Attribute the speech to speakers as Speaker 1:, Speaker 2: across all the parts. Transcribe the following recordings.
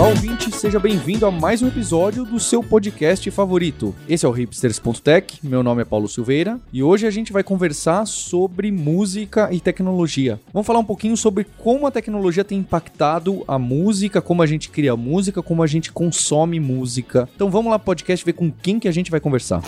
Speaker 1: Olá, ouvinte, seja bem-vindo a mais um episódio do seu podcast favorito. Esse é o hipsters.tech, meu nome é Paulo Silveira e hoje a gente vai conversar sobre música e tecnologia. Vamos falar um pouquinho sobre como a tecnologia tem impactado a música, como a gente cria música, como a gente consome música. Então vamos lá podcast ver com quem que a gente vai conversar.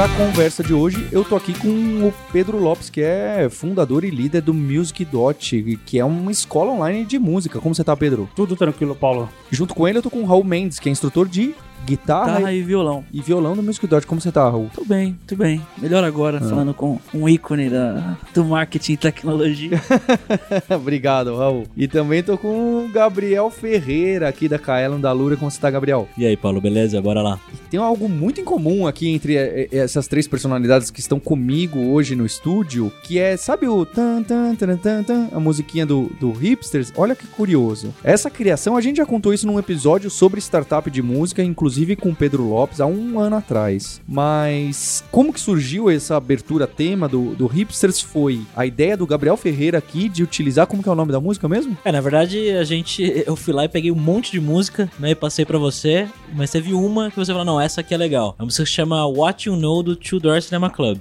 Speaker 1: Para a conversa de hoje, eu tô aqui com o Pedro Lopes, que é fundador e líder do Music Dot, que é uma escola online de música. Como você tá, Pedro?
Speaker 2: Tudo tranquilo, Paulo.
Speaker 1: Junto com ele, eu tô com o Raul Mendes, que é instrutor de guitarra
Speaker 3: Guitarra e violão.
Speaker 1: e violão no Music Dot. Como você tá, Raul?
Speaker 3: Tudo bem, tudo bem. Melhor agora, falando com um ícone da, do marketing e tecnologia.
Speaker 1: Obrigado, Raul. E também tô com o Gabriel Ferreira, aqui da Kaelan da Lura. Como você tá, Gabriel?
Speaker 4: E aí, Paulo, beleza? Bora lá.
Speaker 1: Tem algo muito em comum aqui entre eh, eh, essas três personalidades que estão comigo hoje no estúdio, que é, sabe o tan tan tan tan tan, a musiquinha do, do Hipsters? Olha que curioso. Essa criação, a gente já contou isso num episódio sobre startup de música, inclusive com Pedro Lopes, há um ano atrás. Mas como que surgiu essa abertura tema do, do Hipsters? Foi a ideia do Gabriel Ferreira aqui de utilizar, como que é o nome da música mesmo?
Speaker 4: É, na verdade, a gente. Eu fui lá e peguei um monte de música, né? E passei pra você, mas teve uma que você falou, não, essa aqui é legal. A música se chama What You Know do Two Door Cinema Club.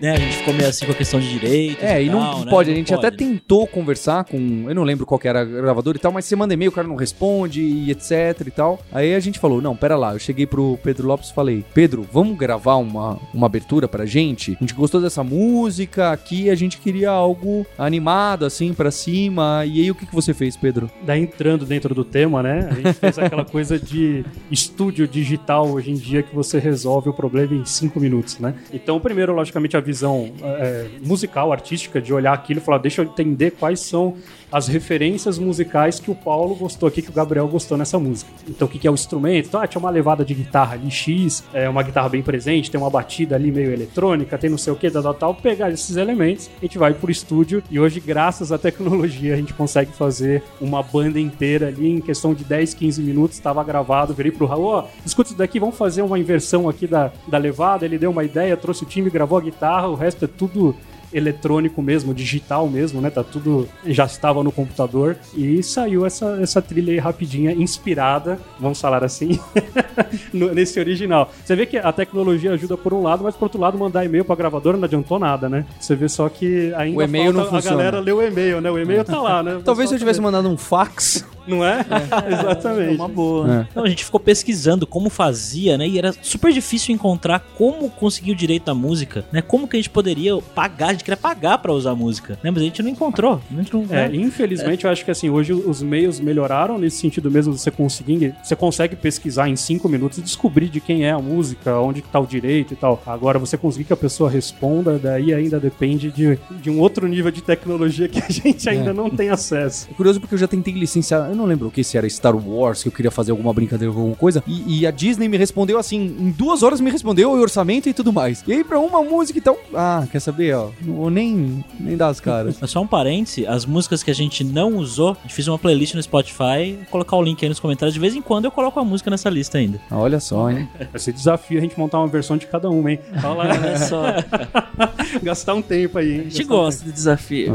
Speaker 4: Né, a gente ficou meio assim com a questão de direitos.
Speaker 1: É, e não
Speaker 4: tal, né?
Speaker 1: pode. A
Speaker 4: Não
Speaker 1: gente até tentou conversar com. Eu não lembro qual que era a gravadora e tal, mas você manda e-mail, o cara não responde e etc e tal. Aí a gente falou: não, pera lá. Eu cheguei pro Pedro Lopes e falei: Pedro, vamos gravar uma, uma abertura pra gente? A gente gostou dessa música aqui, a gente queria algo animado, assim, pra cima. E aí o que, que você fez, Pedro?
Speaker 2: Daí entrando dentro do tema, né? A gente fez aquela coisa de estúdio digital hoje em dia que você resolve o problema em cinco minutos, né? Então, primeiro, logicamente, a visão é, musical, artística, de olhar aquilo e falar, deixa eu entender quais são as referências musicais que o Paulo gostou aqui, que o Gabriel gostou nessa música. Então, o que é o instrumento? Então, ah, tinha uma levada de guitarra ali, X, é uma guitarra bem presente, tem uma batida ali meio eletrônica, tem não sei o que, tal, tal, tal. Pegar esses elementos, a gente vai pro estúdio e hoje, graças à tecnologia, a gente consegue fazer uma banda inteira ali em questão de 10, 15 minutos, estava gravado, virei pro Raul, ó, escuta isso daqui, vamos fazer uma inversão aqui da, da levada, ele deu uma ideia, trouxe o time, gravou a guitarra, o resto é tudo eletrônico mesmo, digital mesmo, né? Tá tudo já estava no computador e saiu essa, essa trilha aí rapidinha, inspirada, vamos falar assim, no- nesse original. Você vê que a tecnologia ajuda por um lado, mas por outro lado mandar e-mail pra gravadora não adiantou nada, né? Você vê só que ainda
Speaker 1: O e-mail não
Speaker 2: a galera ler o e-mail, né? O e-mail tá lá, né?
Speaker 1: Talvez se eu tivesse mandado um fax.
Speaker 2: Não é? Exatamente.
Speaker 3: Uma boa.
Speaker 1: É.
Speaker 4: Não, a gente ficou pesquisando como fazia, né? E era super difícil encontrar como conseguir o direito da música, né? Como que a gente poderia pagar, a gente queria pagar pra usar a música, né? Mas a gente não encontrou. A gente não,
Speaker 2: É,
Speaker 4: né?
Speaker 2: infelizmente eu acho que assim, hoje os meios melhoraram nesse sentido mesmo de você conseguir, você consegue pesquisar em cinco minutos e descobrir de quem é a música, onde que tá o direito e tal. Agora você conseguir que a pessoa responda, daí ainda depende de, de um outro nível de tecnologia que a gente ainda não tem acesso.
Speaker 1: É curioso porque eu já tentei licenciar, eu não lembro o que se era Star Wars, que eu queria fazer alguma brincadeira com alguma coisa, e, e a Disney me respondeu assim, em duas horas me respondeu o orçamento e tudo mais. E aí pra uma música e tal, ah, quer saber, ó, não vou nem, nem dar as caras.
Speaker 4: Mas só um parêntese, as músicas que a gente não usou, a gente fez uma playlist no Spotify, vou colocar o link aí nos comentários. De vez em quando eu coloco a música nessa lista ainda.
Speaker 1: Ah, Olha só, hein.
Speaker 2: Vai ser desafio a gente montar uma versão de cada uma, hein? Olha lá,
Speaker 3: Olha só, a
Speaker 2: gastar um tempo aí, hein?
Speaker 3: gente gosta de desafio.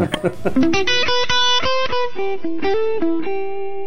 Speaker 3: Thank you.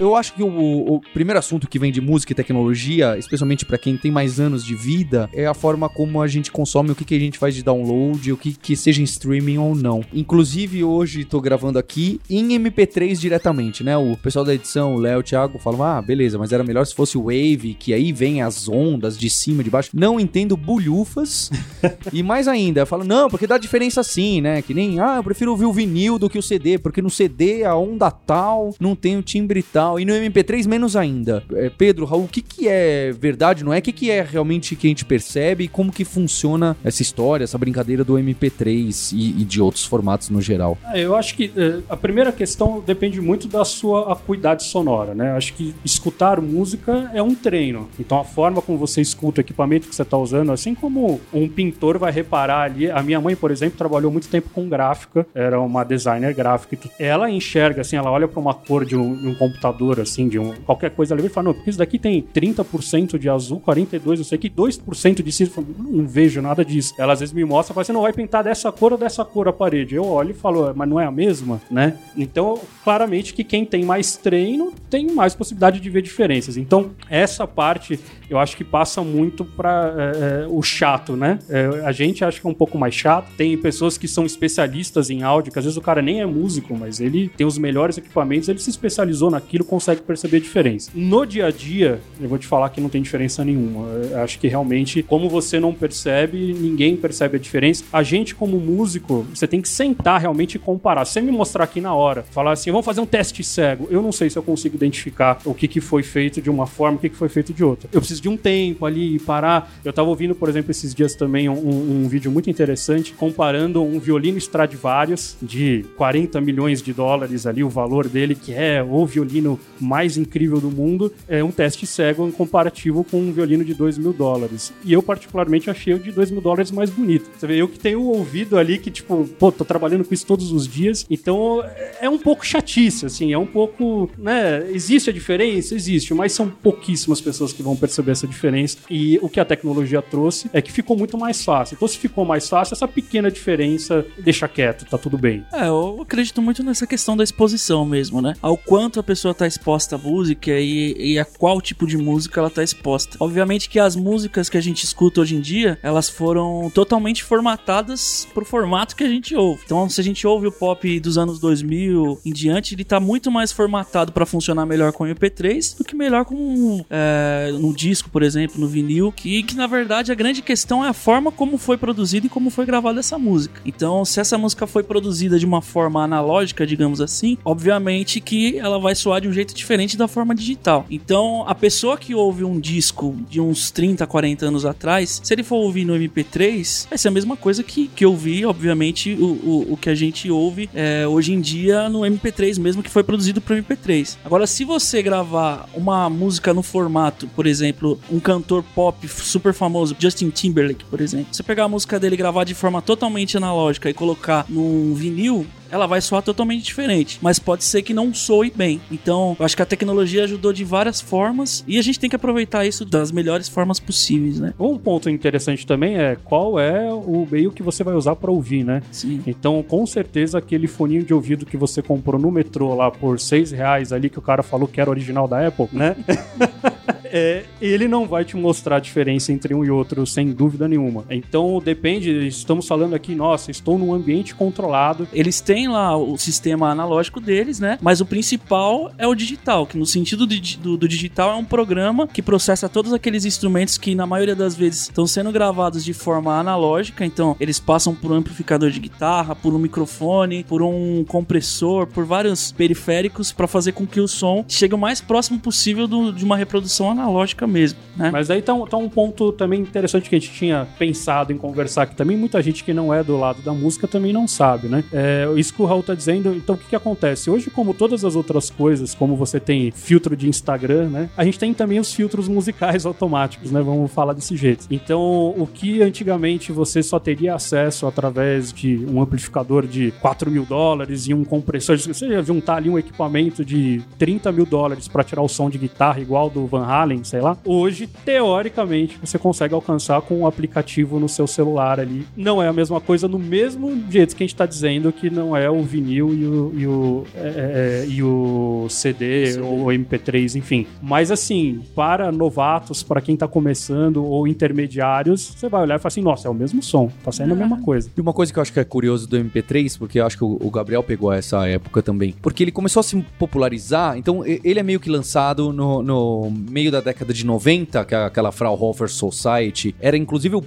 Speaker 1: Eu acho que o, o primeiro assunto que vem de música e tecnologia, especialmente pra quem tem mais anos de vida, é a forma como a gente consome, o que, que a gente faz de download, o que, que seja em streaming ou não. Inclusive, hoje tô gravando aqui em MP3 diretamente, né? O pessoal da edição, o Léo, o Thiago, falam: ah, beleza, mas era melhor se fosse o Wave, que aí vem as ondas de cima, de baixo. Não entendo bulhufas. e mais ainda, eu falo: não, porque dá diferença sim, né? Que nem, ah, eu prefiro ouvir o vinil do que o CD, porque no CD a onda tal não tem o timbre tal. E no MP3 menos ainda. É, Pedro, Raul, o que, que é verdade, não é? O que, que é realmente que a gente percebe e como que funciona essa história, essa brincadeira do MP3 e, e de outros formatos no geral?
Speaker 2: É, eu acho que é, a primeira questão depende muito da sua acuidade sonora, né? Acho que escutar música é um treino. Então a forma como você escuta o equipamento que você está usando, assim como um pintor vai reparar ali. A minha mãe, por exemplo, trabalhou muito tempo com gráfica, era uma designer gráfica. Ela enxerga, assim, ela olha para uma cor de um, de um computador, assim, de um, qualquer coisa ali e fala: não, porque isso daqui tem 30% de azul, 42%, eu sei que 2% de cinza. Eu falo, Não vejo nada disso. Ela às vezes me mostra fala: você não vai pintar dessa cor ou dessa cor a parede. Eu olho e falo: mas não é a mesma, né? Então, claramente que quem tem mais treino tem mais possibilidade de ver diferenças. Então, essa parte eu acho que passa muito para o chato, né? É, a gente acha que é um pouco mais chato. Tem pessoas que são especialistas em áudio, que às vezes o cara nem é músico, mas ele tem os melhores equipamentos, ele se especializou naquilo, consegue perceber a diferença. No dia a dia, eu vou te falar que não tem diferença nenhuma. Eu acho que realmente, como você não percebe, ninguém percebe a diferença. A gente, como músico, você tem que sentar realmente e comparar. Você me mostrar aqui na hora, falar assim, vamos fazer um teste cego, eu não sei se eu consigo identificar o que, que foi feito de uma forma, o que, que foi feito de outra. Eu preciso de um tempo ali e parar. Eu tava ouvindo, por exemplo, esses dias também um, um vídeo muito interessante comparando um violino Stradivarius de 40 milhões de dólares ali, o valor dele, que é o violino mais incrível do mundo, é um teste cego em comparativo com um violino de 2 mil dólares. E eu, particularmente, achei o de 2 mil dólares mais bonito. Você vê, eu que tenho o ouvido ali que, tipo, pô, tô trabalhando com isso todos os dias, então é um pouco chatice, assim, é um pouco, né, existe a diferença? Existe, mas são pouquíssimas pessoas que vão perceber essa diferença. E o que a tecnologia trouxe é que ficou muito mais fácil. Então, se ficou mais fácil, essa pequena diferença deixa quieto, tá tudo bem.
Speaker 3: É, eu acredito muito nessa questão da exposição mesmo, né? Ao quanto a pessoa tá exposta à música e, e a qual tipo de música ela tá exposta. Obviamente que as músicas que a gente escuta hoje em dia, elas foram totalmente formatadas pro formato que a gente ouve. Então, se a gente ouve o pop dos anos 2000 em diante, ele tá muito mais formatado para funcionar melhor com o MP3 do que melhor com é, no disco, por exemplo, no vinil, que, que na verdade a grande questão é a forma como foi produzida e como foi gravada essa música. Então, se essa música foi produzida de uma forma analógica, digamos assim, obviamente que ela vai soar de um jeito diferente da forma digital. Então, a pessoa que ouve um disco de uns 30, 40 anos atrás, se ele for ouvir no MP3, vai ser a mesma coisa que, que ouvir, obviamente, o, o, o que a gente ouve é, hoje em dia no MP3 mesmo, que foi produzido para MP3. Agora, se você gravar uma música no formato, por exemplo, um cantor pop super famoso, Justin Timberlake, por exemplo, você pegar a música dele e gravar de forma totalmente analógica e colocar num vinil, ela vai soar totalmente diferente, mas pode ser que não soe bem. Então, eu acho que a tecnologia ajudou de várias formas e a gente tem que aproveitar isso das melhores formas possíveis, né?
Speaker 2: Um ponto interessante também é qual é o meio que você vai usar para ouvir, né?
Speaker 3: Sim.
Speaker 2: Então, com certeza, aquele foninho de ouvido que você comprou no metrô lá por seis reais ali, que o cara falou que era original da Apple, né? É, ele não vai te mostrar a diferença entre um e outro, sem dúvida nenhuma. Então, depende, estamos falando aqui, nossa, estou num ambiente controlado.
Speaker 3: Eles têm lá o sistema analógico deles, né? Mas o principal é o digital, que no sentido de- do, do digital é um programa que processa todos aqueles instrumentos que na maioria das vezes estão sendo gravados de forma analógica. Então, eles passam por um amplificador de guitarra, por um microfone, por um compressor, por vários periféricos para fazer com que o som chegue o mais próximo possível do- de uma reprodução analógica mesmo, né?
Speaker 2: Mas aí tá um, tá um ponto também interessante que a gente tinha pensado em conversar aqui também. Muita gente que não é do lado da música também não sabe, né? É, isso que o Raul tá dizendo. Então, o que, que acontece? Hoje, como todas as outras coisas, como você tem filtro de Instagram, né? A gente tem também os filtros musicais automáticos, né? Vamos falar desse jeito. Então, o que antigamente você só teria acesso através de um amplificador de 4 mil dólares e um compressor, você ia juntar ali um equipamento de 30 mil dólares para tirar o som de guitarra igual do Van Halen, sei lá. Hoje, teoricamente, você consegue alcançar com um aplicativo no seu celular ali. Não é a mesma coisa no mesmo jeito que a gente tá dizendo que não é o vinil e o, e o, é, é, e o CD, ou o MP3, enfim. Mas assim, para novatos, para quem tá começando ou intermediários, você vai olhar e falar assim: nossa, é o mesmo som, tá saindo a mesma coisa.
Speaker 1: E uma coisa que eu acho que é curioso do MP3, porque eu acho que o Gabriel pegou essa época também, porque ele começou a se popularizar, então ele é meio que lançado no, no meio da da década de 90, que é aquela Fraunhofer Society, era inclusive um,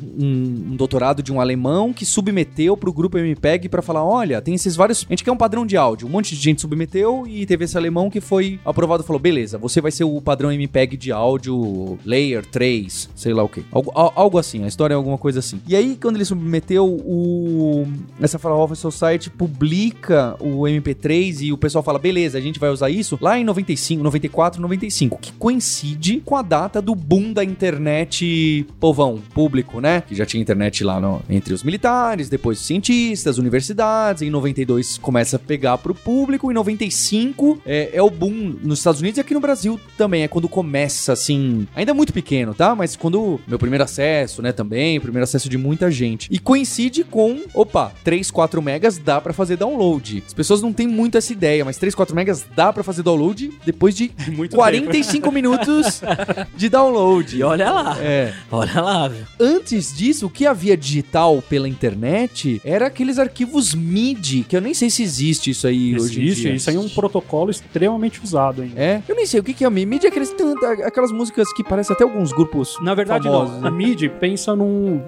Speaker 1: um doutorado de um alemão que submeteu pro grupo MPEG pra falar: olha, tem esses vários. A gente quer um padrão de áudio. Um monte de gente submeteu e teve esse alemão que foi aprovado e falou: beleza, você vai ser o padrão MPEG de áudio Layer 3, sei lá o quê. Algo, al- algo assim, a história é alguma coisa assim. E aí, quando ele submeteu, o essa Fraunhofer Society publica o MP3 e o pessoal fala: beleza, a gente vai usar isso lá em 95, 94, 95, que coincide com a data do boom da internet povão, público, né? Que já tinha internet lá no- entre os militares, depois os cientistas, universidades. Em 92 começa a pegar pro público, em 95 é, é o boom nos Estados Unidos e aqui no Brasil também. É quando começa assim, ainda muito pequeno, tá? Mas quando meu primeiro acesso, né? Também, primeiro acesso de muita gente. E coincide com, opa, 3, 4 megas dá pra fazer download. As pessoas não têm muito essa ideia, mas 3, 4 megas dá pra fazer download depois de
Speaker 2: Muito
Speaker 1: 45 minutos de download.
Speaker 4: E olha lá,
Speaker 1: É.
Speaker 4: olha lá, viu?
Speaker 1: Antes disso, o que havia digital pela internet era aqueles arquivos MIDI, que eu nem sei se existe isso aí hoje em
Speaker 2: Existe,
Speaker 1: dia.
Speaker 2: isso aí é um protocolo extremamente usado ainda.
Speaker 1: É? Eu nem sei o que é MIDI. MIDI é aqueles, aquelas músicas que parecem até alguns grupos
Speaker 2: Na verdade,
Speaker 1: famosos.
Speaker 2: não. A
Speaker 1: né?
Speaker 2: MIDI pensa num.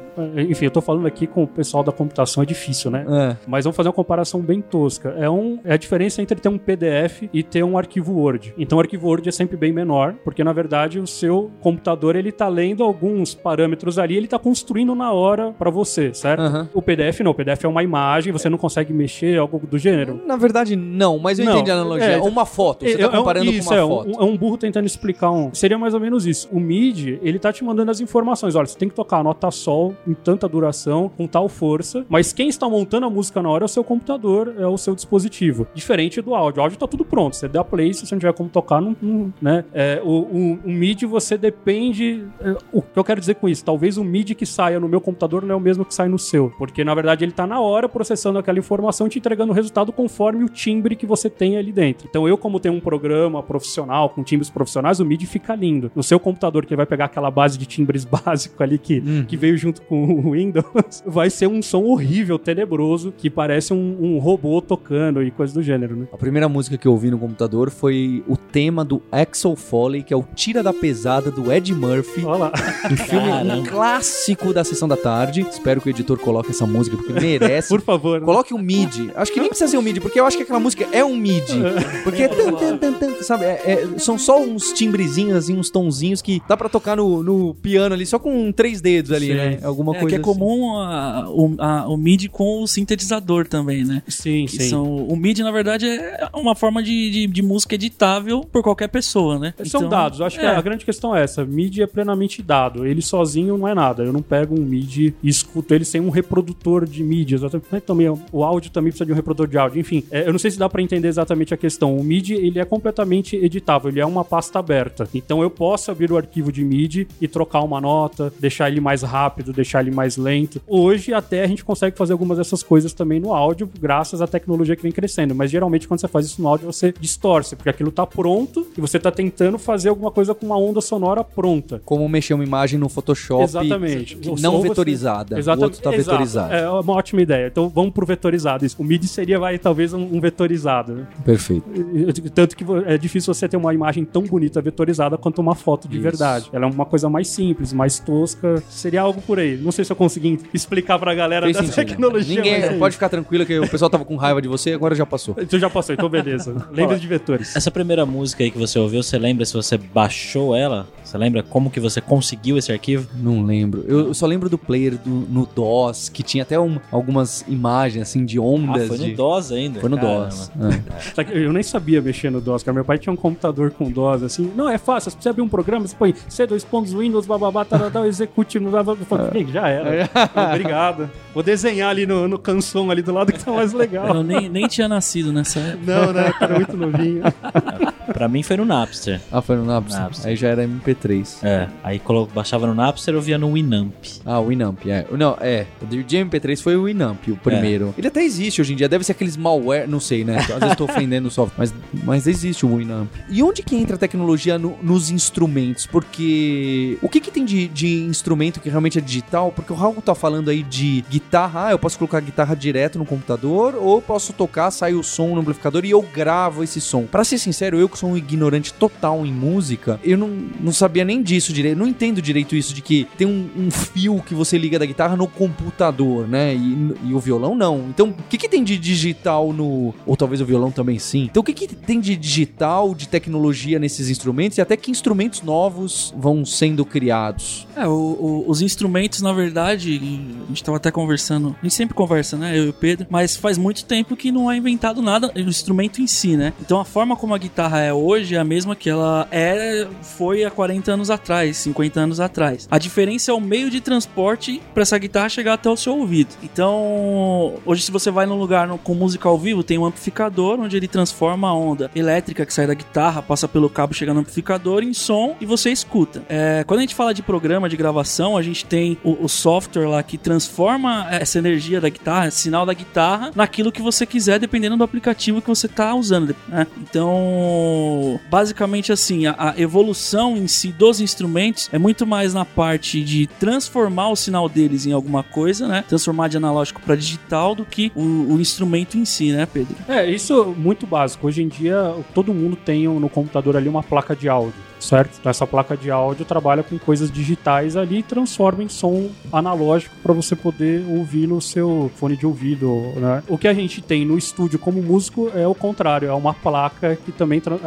Speaker 2: Enfim, eu tô falando aqui com o pessoal da computação, é difícil, né?
Speaker 1: É.
Speaker 2: Mas vamos fazer uma comparação bem tosca. É, um, é a diferença entre ter um PDF e ter um arquivo Word. Então, o arquivo Word é sempre bem menor, porque na verdade o seu computador ele tá lendo alguns parâmetros ali, ele tá construindo na hora pra você, certo?
Speaker 1: Aham.
Speaker 2: O PDF não, o PDF é uma imagem, você não consegue mexer, algo do gênero.
Speaker 1: Na verdade, não, mas eu
Speaker 2: Não,
Speaker 1: entendi a analogia.
Speaker 2: é,
Speaker 1: uma foto, você
Speaker 2: É,
Speaker 1: tá
Speaker 2: é um-
Speaker 1: comparando
Speaker 2: isso,
Speaker 1: com uma
Speaker 2: é, um-
Speaker 1: foto.
Speaker 2: é um burro tentando explicar um. Seria mais ou menos isso. O MIDI, ele tá te mandando as informações. Olha, você tem que tocar a nota sol em tanta duração, com tal força. Mas quem está montando a música na hora é o seu computador, é o seu dispositivo. Diferente do áudio. O áudio tá tudo pronto. Você dá play, se você não tiver como tocar, não. não- né? É, o, o, o MIDI, você depende. é, o que eu quero dizer com isso? Talvez o MIDI que saia no meu computador não é o mesmo que sai no seu. Porque, na verdade, ele tá na hora processando aquela informação e te entregando o resultado conforme o timbre que você tem ali dentro. Então, eu, como tenho um programa profissional, com timbres profissionais, o MIDI fica lindo. No seu computador, que vai pegar aquela base de timbres básico ali que, que veio junto com o Windows, vai ser um som horrível, tenebroso, que parece um, um robô tocando e coisa do gênero, né?
Speaker 1: A primeira música que eu ouvi no computador foi o tema do Axel Foley, que é o Tira da Pesada do Ed Murphy.
Speaker 2: Olha lá.
Speaker 1: Um filme um
Speaker 4: Caramba.
Speaker 1: clássico da sessão da tarde. Espero que o editor coloque essa música, porque merece.
Speaker 2: Por favor. né?
Speaker 1: Coloque um MIDI. Acho que nem precisa ser um MIDI, porque eu acho que aquela música é um MIDI. Porque é tan, tan, tan, tan, sabe? é- é- são só uns timbrezinhos, assim, uns tonzinhos que dá pra tocar no, no piano ali, só com três dedos ali,
Speaker 2: Sim.
Speaker 1: né? Alguma
Speaker 3: É,
Speaker 1: coisa
Speaker 3: que é
Speaker 1: assim.
Speaker 3: comum a- o, a- o MIDI com o sintetizador também, né?
Speaker 2: Sim,
Speaker 3: Que
Speaker 2: sim.
Speaker 3: são, o MIDI, na verdade, é uma forma de, de, de música editável por qualquer pessoa, né?
Speaker 2: São
Speaker 3: Então,
Speaker 2: dados, acho que
Speaker 3: é.
Speaker 2: A grande questão é essa. MIDI é plenamente dado. Ele sozinho não é nada. Eu não pego um MIDI e escuto ele sem um reprodutor de mídia. Exatamente. Também, o áudio também precisa de um reprodutor de áudio. Enfim, é, eu não sei se dá pra entender exatamente a questão. O MIDI ele é completamente editável, ele é uma pasta aberta. Então eu posso abrir o arquivo de MIDI e trocar uma nota, deixar ele mais rápido, deixar ele mais lento. Hoje até a gente consegue fazer algumas dessas coisas também no áudio, graças à tecnologia que vem crescendo. Mas geralmente quando você faz isso no áudio, você distorce, porque aquilo tá pronto e você tá tentando fazer alguma coisa com uma onda sonora pronta.
Speaker 1: Como mexer uma imagem no Photoshop.
Speaker 2: Exatamente.
Speaker 1: Não
Speaker 2: você-
Speaker 1: vetorizada.
Speaker 2: Exatamente.
Speaker 1: O outro tá
Speaker 2: Exato.
Speaker 1: vetorizado.
Speaker 2: É uma ótima ideia. Então vamos pro vetorizado. Isso. O MIDI seria, vai, talvez, um, vetorizado. né?
Speaker 1: Perfeito.
Speaker 2: Tanto que é difícil você ter uma imagem tão bonita vetorizada quanto uma foto de
Speaker 1: Isso.
Speaker 2: verdade. Ela é uma coisa mais simples, mais tosca. Seria algo por aí. Não sei se eu consegui explicar pra galera
Speaker 1: Fez
Speaker 2: da
Speaker 1: sentido.
Speaker 2: tecnologia.
Speaker 1: Ninguém
Speaker 2: mas é
Speaker 1: pode ficar tranquilo que o pessoal tava com raiva de você, agora já passou.
Speaker 2: Tu já passou, então beleza. Lembra de vetores.
Speaker 4: Essa primeira música aí que você ouviu, você lembra se você baixou ela? Você lembra como que você conseguiu esse arquivo?
Speaker 1: Não lembro. Eu só lembro do player do, no DOS, que tinha até um- algumas imagens assim de
Speaker 4: Ah,
Speaker 1: ondas.
Speaker 4: foi
Speaker 1: de...
Speaker 4: no DOS ainda.
Speaker 1: Foi no
Speaker 4: Caramba.
Speaker 1: DOS. É.
Speaker 2: Que Eu nem sabia mexer no DOS, cara. Meu pai tinha um computador com DOS, assim. Não, é fácil. Você precisa abrir um programa, você põe C, dois pontos, Windows, bababá, tarará, execute no... Eu falei, "Ih, já era. Obrigado. Vou desenhar ali no, no canção ali do lado que tá mais legal.
Speaker 3: Eu nem, nem tinha nascido nessa época.
Speaker 2: Não, né? Era muito novinho.
Speaker 4: Pra mim foi no Napster.
Speaker 1: Ah, foi no Napster.
Speaker 4: Napster.
Speaker 1: Aí já era MP3.
Speaker 4: É, aí colo- baixava no Napster eu via no Winamp.
Speaker 1: Ah, o Winamp, é. Não, é. O de MP3 foi o Winamp, o primeiro. Ele até existe hoje em dia. Deve ser aqueles malware, não sei, né? Às vezes tô ofendendo o software, mas, mas existe o Winamp. E onde que entra a tecnologia no- nos instrumentos? Porque o que que tem de, de instrumento que realmente é digital? Porque o Raul tá falando aí de guitarra. Ah, eu posso colocar a guitarra direto no computador ou posso tocar, sai o som no amplificador e eu gravo esse som. Pra ser sincero, eu que sou sou um ignorante total em música, eu não, não sabia nem disso direito. Não entendo direito isso de que tem um, um fio que você liga da guitarra no computador, né? E, e o violão não. Então, o que, que tem de digital no. Ou talvez o violão também sim. Então, o que, que tem de digital, de tecnologia nesses instrumentos e até que instrumentos novos vão sendo criados?
Speaker 3: É, o- o- os instrumentos, na verdade, a gente tava até conversando, a gente sempre conversa, né, eu e o Pedro, mas faz muito tempo que não é inventado nada, o instrumento em si, né? Então a forma como a guitarra é hoje é a mesma que ela é, foi há 40 anos atrás, 50 anos atrás. A diferença é o meio de transporte para essa guitarra chegar até o seu ouvido. Então, hoje se você vai num lugar com música ao vivo, tem um amplificador onde ele transforma a onda elétrica que sai da guitarra, passa pelo cabo, chega no amplificador em som e você escuta. É, quando a gente fala de programa de gravação, a gente tem o, o software lá que transforma essa energia da guitarra, sinal da guitarra, naquilo que você quiser, dependendo do aplicativo que você está usando. né? Então, basicamente assim, a, a evolução em si dos instrumentos é muito mais na parte de transformar o sinal deles em alguma coisa, né? Transformar de analógico para digital do que o, o instrumento em si, né, Pedro?
Speaker 2: É, isso é muito básico. Hoje em dia, todo mundo tem no computador ali uma placa de áudio, certo? Então, essa placa de áudio trabalha com coisas digitais ali e transforma em som analógico para você poder ouvir no seu fone de ouvido, né? O que a gente tem no estúdio como músico é o contrário, é uma placa que também tra-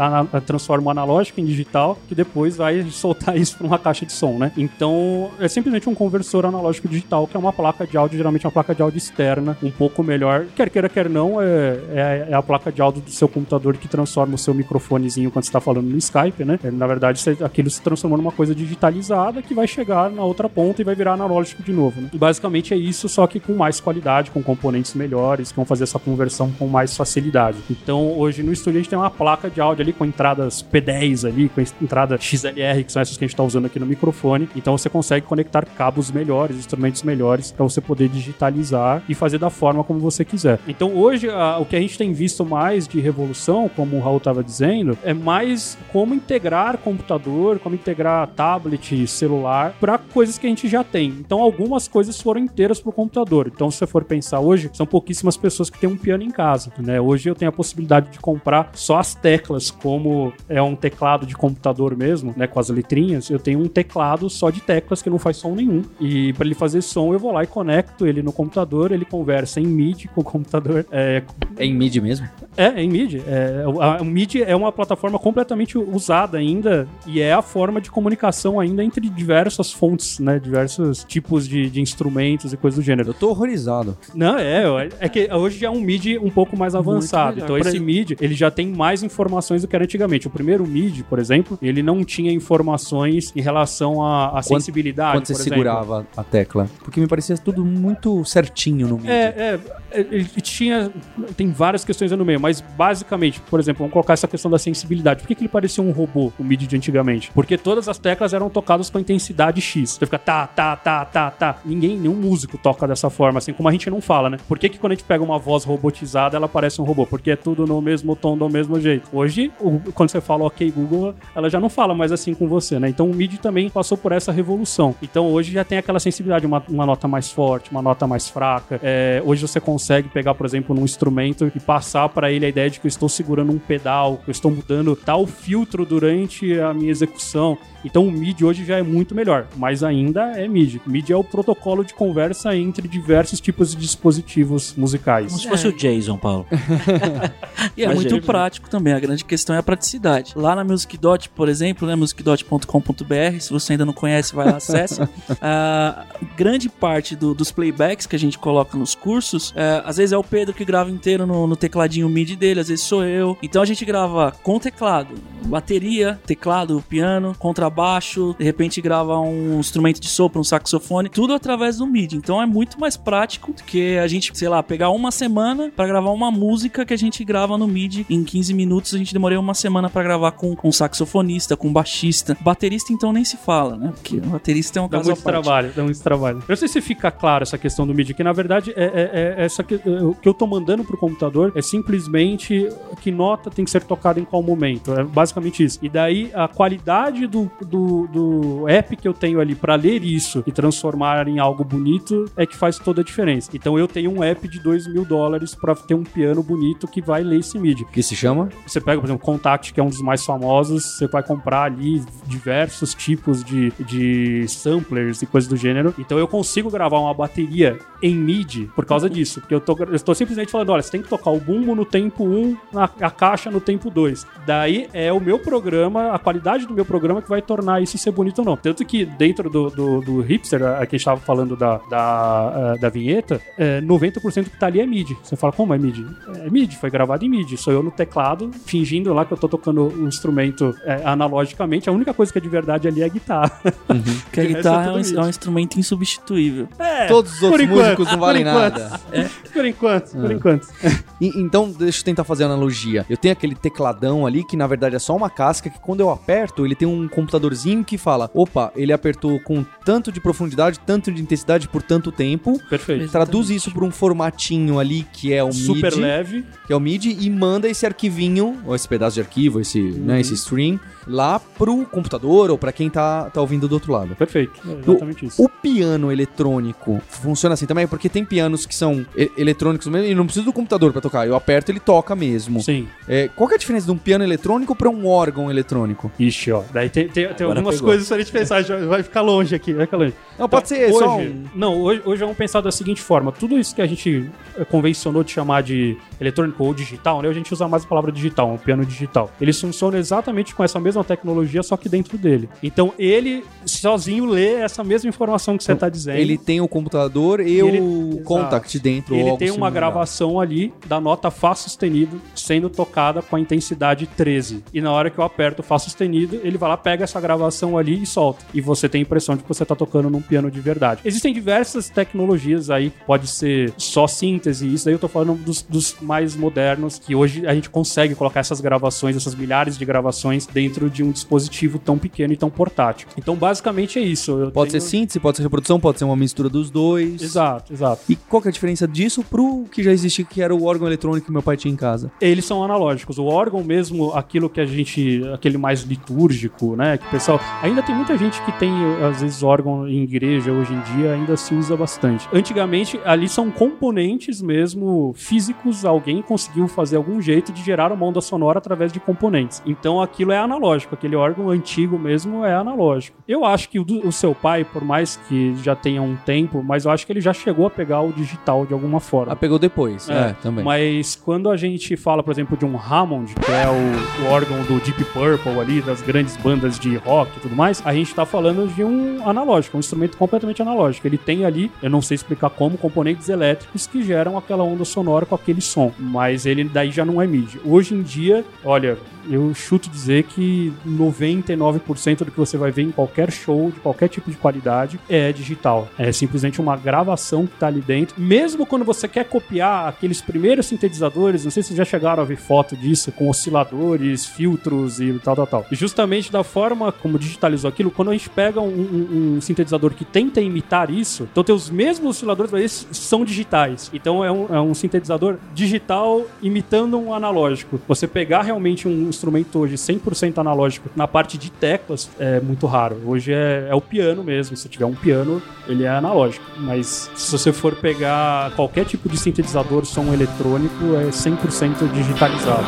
Speaker 2: transforma o analógico em digital, que depois vai soltar isso para uma caixa de som, né? Então, é simplesmente um conversor analógico digital, que é uma placa de áudio, geralmente uma placa de áudio externa, um pouco melhor. Quer queira, quer não, é, é, é a placa de áudio do seu computador que transforma o seu microfonezinho quando você está falando no Skype, né? É, Na verdade, você- aquilo se transformou numa coisa digitalizada que vai chegar na outra ponta e vai virar analógico de novo, né? E basicamente é isso, só que com mais qualidade, com componentes melhores, que vão fazer essa conversão com mais facilidade. Então, hoje no estúdio a gente tem uma placa de áudio ali com entradas P10 ali, com entrada XLR, que são essas que a gente está usando aqui no microfone. Então você consegue conectar cabos melhores, instrumentos melhores, para você poder digitalizar e fazer da forma como você quiser. Então hoje a- o que a gente tem visto mais de revolução, como o Raul estava dizendo, é mais como integrar computador, como integrar tablet, celular, para coisas que a gente já tem. Então algumas coisas foram inteiras para o computador. Então se você for pensar hoje, são pouquíssimas pessoas que têm um piano em casa. Né? Hoje eu tenho a possibilidade de comprar só as teclas, como é um teclado de computador mesmo, né, com as letrinhas. Eu tenho um teclado só de teclas que não faz som nenhum. E para ele fazer som, eu vou lá e conecto ele no computador, ele conversa em MIDI com o computador. É,
Speaker 1: É em MIDI mesmo?
Speaker 2: é, em MIDI. É, a- MIDI é uma plataforma completamente usada ainda e é a forma de comunicação ainda entre diversas fontes, né? Diversos tipos de, de instrumentos e coisas do gênero.
Speaker 1: Eu tô horrorizado.
Speaker 2: Não, é, é que hoje já é um MIDI um pouco mais avançado. Então esse MIDI, ele já tem mais informações do que era antigamente. O primeiro MIDI, por exemplo, ele não tinha informações em relação à, à
Speaker 1: Quando-
Speaker 2: sensibilidade,
Speaker 1: Quando você
Speaker 2: por exemplo.
Speaker 1: segurava a tecla. Porque me parecia tudo muito certinho no MIDI.
Speaker 2: É, é, ele tinha. Tem várias questões aí no meio, mas basicamente, por exemplo, vamos colocar essa questão da sensibilidade. Por que, que ele parecia um robô, o MIDI de antigamente? Porque todas as teclas eram tocadas com intensidade X. Você fica tá, tá, tá, tá, tá. Ninguém, nenhum músico toca dessa forma, assim como a gente não fala, né? Por que, que quando a gente pega uma voz robotizada, ela parece um robô? Porque é tudo no mesmo tom, do mesmo jeito. Hoje, quando você fala ok, Google, ela já não fala mais assim com você, né? Então o MIDI também passou por essa revolução. Então hoje já tem aquela sensibilidade, uma, uma nota mais forte, uma nota mais fraca. É, hoje você consegue pegar, por exemplo, num instrumento e passar para ele a ideia de que eu estou segurando um pedal, que eu estou mudando tal filtro durante a minha execução. Então o MIDI hoje já é muito melhor, mas ainda é MIDI. MIDI é o protocolo de conversa entre diversos tipos de dispositivos musicais.
Speaker 4: Como se fosse o Jason, Paulo.
Speaker 3: E é
Speaker 4: Mas
Speaker 3: muito
Speaker 4: é-
Speaker 3: prático também. A grande questão é a praticidade. Lá na Music Dot, por exemplo, né, musicdot.com.br, se você ainda não conhece, vai lá, acesse. a grande parte do- dos playbacks que a gente coloca nos cursos, é, às vezes é o Pedro que grava inteiro no, no tecladinho MIDI dele, às vezes sou eu. Então a gente grava com teclado, bateria, teclado, piano, contrabaixo, de repente grava um instrumento de sopro, um saxofone, tudo através do MIDI. Então é muito mais prático do que a gente, sei lá, pegar uma semana pra gravar uma música que a gente grava no MIDI em 15 minutos. A gente demorou uma semana pra gravar com um saxofonista, com baixista. Baterista então nem se fala, né? Porque o baterista é um
Speaker 2: Dá
Speaker 3: caso
Speaker 2: muito trabalho, dá muito trabalho. Eu não sei se fica claro essa questão do MIDI, que na verdade é, é- é essa que, é, o que eu tô mandando pro computador é simplesmente que nota tem que ser tocada em qual momento. É basicamente isso. E daí a qualidade do do, do app que eu tenho ali pra ler isso e transformar em algo bonito é que faz toda a diferença. Então eu tenho um app de 2 mil dólares pra ter um piano bonito que vai ler esse MIDI.
Speaker 1: Que se chama?
Speaker 2: Você pega, por exemplo, Contact, que é um dos mais famosos, você vai comprar ali diversos tipos de, de samplers e coisas do gênero. Então eu consigo gravar uma bateria em MIDI por causa disso. Porque eu tô, eu tô simplesmente falando, olha, você tem que tocar o bumbo no tempo 1, a, a caixa no tempo 2. Daí é o meu programa, a qualidade do meu programa que vai tornar isso ser bonito ou não. Tanto que dentro do, do, do hipster, a, que a gente tava falando da, da, eh, da vinheta, é, 90% que tá ali é MIDI. Você fala, como é MIDI? É MIDI, foi gravado em MIDI. Sou eu no teclado, fingindo lá que eu tô tocando o instrumento é, analogicamente. A única coisa que é de verdade ali é a guitarra.
Speaker 3: Porque a
Speaker 2: resto
Speaker 3: guitarra é
Speaker 2: é
Speaker 3: um, é um instrumento insubstituível.
Speaker 2: É,
Speaker 1: Todos os
Speaker 2: por
Speaker 1: outros
Speaker 2: enquanto,
Speaker 1: músicos não
Speaker 2: por
Speaker 1: valem
Speaker 2: enquanto.
Speaker 1: nada.
Speaker 2: Por enquanto, por enquanto.
Speaker 1: E- então, deixa eu tentar fazer a analogia. Eu tenho aquele tecladão ali que na verdade é só uma casca que quando eu aperto, ele tem um computadorzinho que fala: opa, ele apertou com tanto de profundidade, tanto de intensidade por tanto tempo.
Speaker 2: Perfeito.
Speaker 1: Traduz isso para um formatinho ali que é o
Speaker 2: Super
Speaker 1: MIDI,
Speaker 2: leve.
Speaker 1: que é o MIDI e manda esse arquivinho, ou esse pedaço de arquivo, esse, né, esse stream lá pro computador ou para quem tá, tá ouvindo do outro lado.
Speaker 2: Perfeito. É exatamente isso.
Speaker 1: O piano eletrônico funciona assim também, porque tem pianos que são e- eletrônicos mesmo e não precisa do computador pra tocar. Eu aperto, ele toca mesmo.
Speaker 2: Sim.
Speaker 1: É, qual que é a diferença de um piano eletrônico pra um órgão eletrônico?
Speaker 2: Ixi, ó. Daí tem, tem, tem
Speaker 1: Agora
Speaker 2: algumas
Speaker 1: pegou.
Speaker 2: coisas pra gente pensar. já Vai ficar longe aqui, vai ficar longe.
Speaker 1: Não, pode
Speaker 2: Então,
Speaker 1: ser
Speaker 2: hoje,
Speaker 1: só um...
Speaker 2: Não, hoje, hoje vamos pensar da seguinte forma: tudo isso que a gente eh, convencionou de chamar de eletrônico ou digital, né? A gente usa mais a palavra digital, um piano digital. Eles funcionam exatamente com essa mesma tecnologia, só que dentro dele. Então ele sozinho lê essa mesma informação que você tá dizendo.
Speaker 1: Ele tem o computador e,
Speaker 2: ele-
Speaker 1: o
Speaker 2: Exato.
Speaker 1: contact dentro.
Speaker 2: Ele tem uma gravação ali da nota Fá sustenido sendo tocada com a intensidade 13. E na hora que eu aperto Fá sustenido, ele vai lá, pega essa gravação ali e solta. E você tem a impressão de que você tá tocando num piano de verdade. Existem diversas tecnologias aí, pode ser só síntese, isso daí eu tô falando dos, dos mais modernos, que hoje a gente consegue colocar essas gravações, essas milhares de gravações dentro de um dispositivo tão pequeno e tão portátil. Então, basicamente é isso. Eu
Speaker 1: Pode
Speaker 2: tenho-
Speaker 1: ser síntese, pode ser reprodução, pode ser uma mistura dos dois.
Speaker 2: Exato, exato.
Speaker 1: E qual que é a diferença disso pro que já existia, que era o órgão eletrônico que meu pai tinha em casa?
Speaker 2: eles são analógicos. O órgão mesmo, aquilo que a gente, aquele mais litúrgico, né, que o pessoal, ainda tem muita gente que tem às vezes órgão em igreja hoje em dia, ainda se usa bastante. Antigamente, ali são componentes mesmo físicos, alguém conseguiu fazer algum jeito de gerar uma onda sonora através de componentes. Então aquilo é analógico, aquele órgão antigo mesmo é analógico. Eu acho que o, do- o seu pai, por mais que já tenha um tempo, mas eu acho que ele já chegou a pegar o digital de alguma forma.
Speaker 1: Ah, pegou depois. É, também.
Speaker 2: Mas quando a gente fala, por exemplo, de um Hammond, que é o, o órgão do Deep Purple ali, das grandes bandas de rock e tudo mais, a gente tá falando de um analógico, um instrumento completamente analógico. Ele tem ali, eu não sei explicar como, componentes elétricos que geram aquela onda sonora com aquele som. Mas ele daí já não é MIDI. Hoje em dia, olha, eu chuto dizer que 99% do que você vai ver em qualquer show, de qualquer tipo de qualidade, é digital. É simplesmente uma gravação que tá ali dentro. Mesmo quando você quer copiar aqueles primeiros sintetizadores, não sei se já chegaram a ver foto disso, com osciladores, filtros e tal, tal, tal. Justamente da forma como digitalizou aquilo, quando a gente pega um, um- um sintetizador que tenta imitar isso, então tem os mesmos osciladores, mas eles são digitais. Então é um, é um sintetizador digital imitando um analógico. Você pegar realmente um instrumento hoje 100% analógico na parte de teclas é muito raro. Hoje é, é o piano mesmo. Se tiver um piano, ele é analógico. Mas se você for pegar qualquer tipo de sintetizador, som eletrônico, é 100% digitalizado.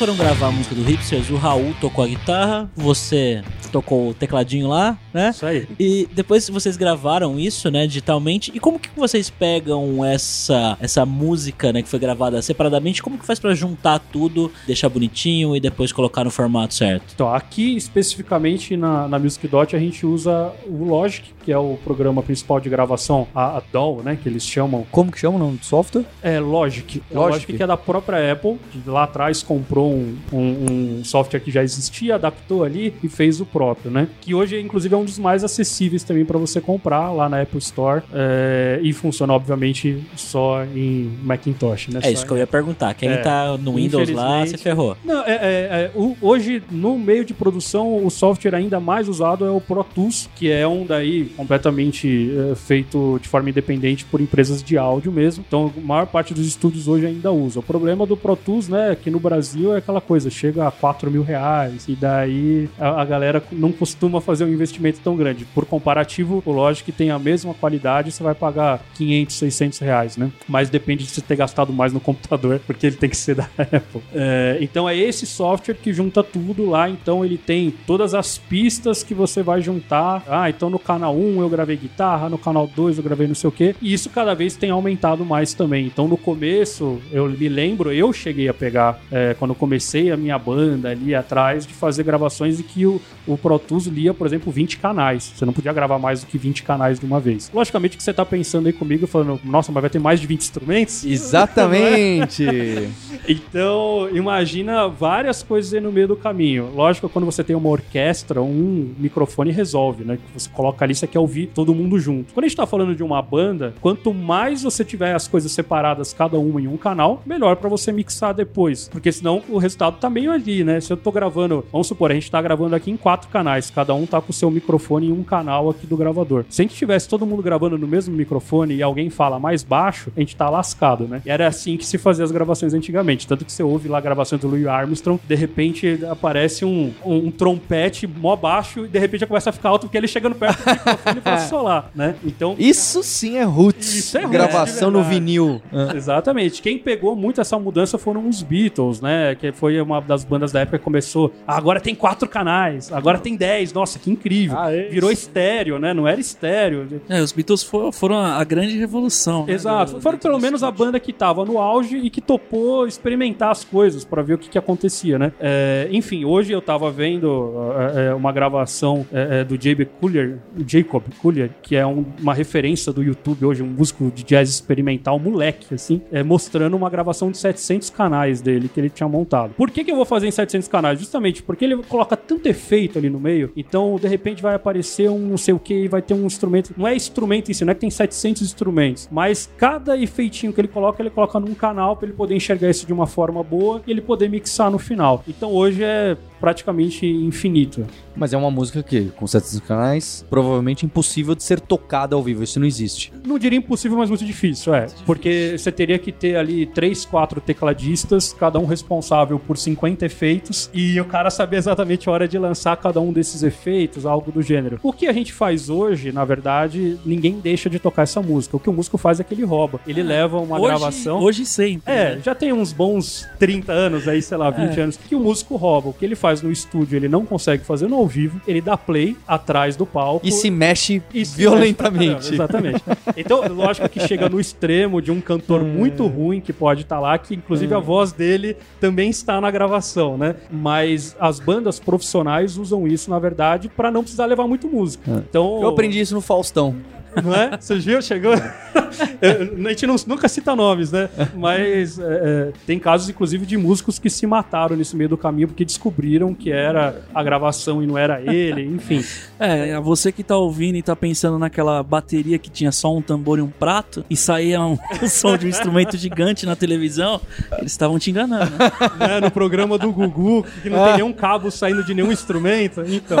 Speaker 4: Foram gravar a música do Hipsters, o Raul tocou a guitarra, você tocou o tecladinho lá, né?
Speaker 2: Isso aí.
Speaker 4: E depois vocês gravaram isso, né, digitalmente. E como que vocês pegam essa essa música, né, que foi gravada separadamente? Como que faz pra juntar tudo, deixar bonitinho e depois colocar no formato certo?
Speaker 2: Então, aqui especificamente na, na Music Dot a gente usa o Logic que é o programa principal de gravação, a, a DAW, né, que eles chamam.
Speaker 1: Como que chama o nome do software?
Speaker 2: É Logic. É
Speaker 1: Logic.
Speaker 2: Logic que é da própria Apple, que lá atrás comprou um, um- um software que já existia, adaptou ali e fez o próprio, né? Que hoje, inclusive, é um dos mais acessíveis também para você comprar lá na Apple Store é, e funciona, obviamente, só em Macintosh, né?
Speaker 4: É
Speaker 2: Só
Speaker 4: isso que eu ia perguntar. Quem
Speaker 2: É.
Speaker 4: tá no Windows lá, se ferrou.
Speaker 2: Não, é, é- é, o- hoje, no meio de produção, o software ainda mais usado é o Pro Tools, que é um daí completamente é, feito de forma independente por empresas de áudio mesmo. Então, a maior parte dos estúdios hoje ainda usa. O problema do Pro Tools, né, aqui no Brasil é aquela coisa, chega a 4 mil reais, e daí a, a galera não costuma fazer um investimento tão grande. Por comparativo, o Logic tem a mesma qualidade, você vai pagar 500, 600 reais, né? Mas depende de você ter gastado mais no computador, porque ele tem que ser da Apple. É, então é esse software que junta tudo lá. Então ele tem todas as pistas que você vai juntar. Ah, então no canal 1 eu gravei guitarra, no canal 2 eu gravei não sei o quê. E isso cada vez tem aumentado mais também. Então no começo, eu me lembro, eu cheguei a pegar, é, quando comecei a minha banda ali atrás, de fazer gravações em que o, o Pro Tools lia, por exemplo, 20 canais. Você não podia gravar mais do que 20 canais de uma vez. Logicamente que você tá pensando aí comigo, falando, nossa, mas vai ter mais de 20 instrumentos?
Speaker 1: Exatamente!
Speaker 2: Então, imagina várias coisas aí no meio do caminho. Lógico, quando você tem uma orquestra, um microfone resolve, né? Você coloca ali, você quer ouvir todo mundo junto. Quando a gente tá falando de uma banda, quanto mais você tiver as coisas separadas, cada uma em um canal, melhor pra você mixar depois. Porque senão o resultado tá meio ali, né? Se eu tô gravando, vamos supor, a gente tá gravando aqui em quatro canais, cada um tá com o seu microfone em um canal aqui do gravador. Se a gente tivesse todo mundo gravando no mesmo microfone e alguém fala mais baixo, a gente tá lascado, né? E era assim que se fazia as gravações antigamente. Tanto que você ouve lá gravações do Louis Armstrong, de repente aparece um, um, um trompete mó baixo e de repente já começa a ficar alto porque ele chegando perto do microfone pra solar, né? Então.
Speaker 1: Isso sim é roots.
Speaker 2: Isso é roots,
Speaker 1: Gravação
Speaker 2: de
Speaker 1: no vinil.
Speaker 2: Exatamente. Quem pegou muito essa mudança foram os Beatles, né? Que foi uma das bandas da época que começou. "Ah, agora tem quatro canais, agora tem dez. Nossa, que incrível.
Speaker 1: Ah, é
Speaker 2: Virou estéreo, né? Não era estéreo.
Speaker 3: É, os Beatles fo- foram a, grande revolução. né,
Speaker 2: Exato.
Speaker 3: do-
Speaker 2: Foram
Speaker 3: do-
Speaker 2: pelo
Speaker 3: do
Speaker 2: menos a banda que tava no auge e que topou experimentar as coisas pra ver o que, que acontecia, né? É, enfim, hoje eu tava vendo é, é, uma gravação é, é, do Jacob Collier, Jacob que é um- uma referência do YouTube hoje, um músico de jazz experimental, moleque, assim, é, mostrando uma gravação de 700 canais dele que ele tinha montado. Por que, que eu vou fazer em 700 canais? Justamente porque ele coloca tanto efeito ali no meio, então de repente vai aparecer um não sei o que, vai ter um instrumento. Não é instrumento em si, não é que tem 700 instrumentos, mas cada efeitinho que ele coloca, ele coloca num canal pra ele poder enxergar isso de uma forma boa e ele poder mixar no final. Então hoje é praticamente infinito.
Speaker 1: Mas é uma música que, com 700 canais, provavelmente impossível de ser tocada ao vivo. Isso não existe.
Speaker 2: Não diria impossível, mas muito difícil, é. Porque você teria que ter ali três, quatro tecladistas, cada um responsável por 50 efeitos, e o cara saber exatamente a hora de lançar cada um desses efeitos, algo do gênero. O que a gente faz hoje, na verdade, ninguém deixa de tocar essa música. O que o músico faz é que ele rouba. Ele leva uma
Speaker 3: hoje,
Speaker 2: gravação.
Speaker 3: Hoje sempre.
Speaker 2: É,
Speaker 3: né?
Speaker 2: já tem uns bons 30 anos aí, sei lá, 20 anos, que o músico rouba. O que ele faz no estúdio, ele não consegue fazer no ao vivo, ele dá play atrás do palco.
Speaker 1: E se mexe
Speaker 2: e se
Speaker 1: violentamente.
Speaker 2: mexe caramba, Exatamente. Então, lógico que chega no extremo de um cantor muito ruim que pode estar lá, que inclusive a voz dele também está na gravação, né? Mas as bandas profissionais usam isso, na verdade, pra não precisar levar muito música. Então,
Speaker 1: Eu aprendi isso no Faustão.
Speaker 2: Não é? Você viu? Chegou. A gente não- nunca cita nomes, né? Mas é, é, tem casos, inclusive, de músicos que se mataram nesse meio do caminho porque descobriram que era a gravação e não era ele, enfim.
Speaker 3: É, você que tá ouvindo e tá pensando naquela bateria que tinha só um tambor e um prato e saía um, som de um instrumento gigante na televisão, eles estavam te enganando. né?
Speaker 2: Né? No programa do Gugu, que não tem nenhum cabo saindo de nenhum instrumento. Então,